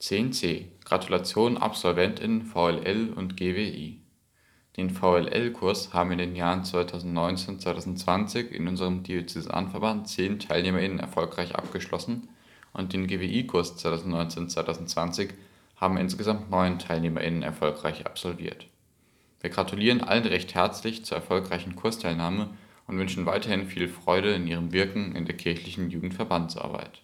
10c Gratulation Absolventinnen VLL und GWI Den VLL-Kurs haben in den Jahren 2019/2020 in unserem Diözesanverband zehn TeilnehmerInnen erfolgreich abgeschlossen und den GWI-Kurs 2019/2020 haben insgesamt neun TeilnehmerInnen erfolgreich absolviert. Wir gratulieren allen recht herzlich zur erfolgreichen Kursteilnahme und wünschen weiterhin viel Freude in ihrem Wirken in der kirchlichen Jugendverbandsarbeit.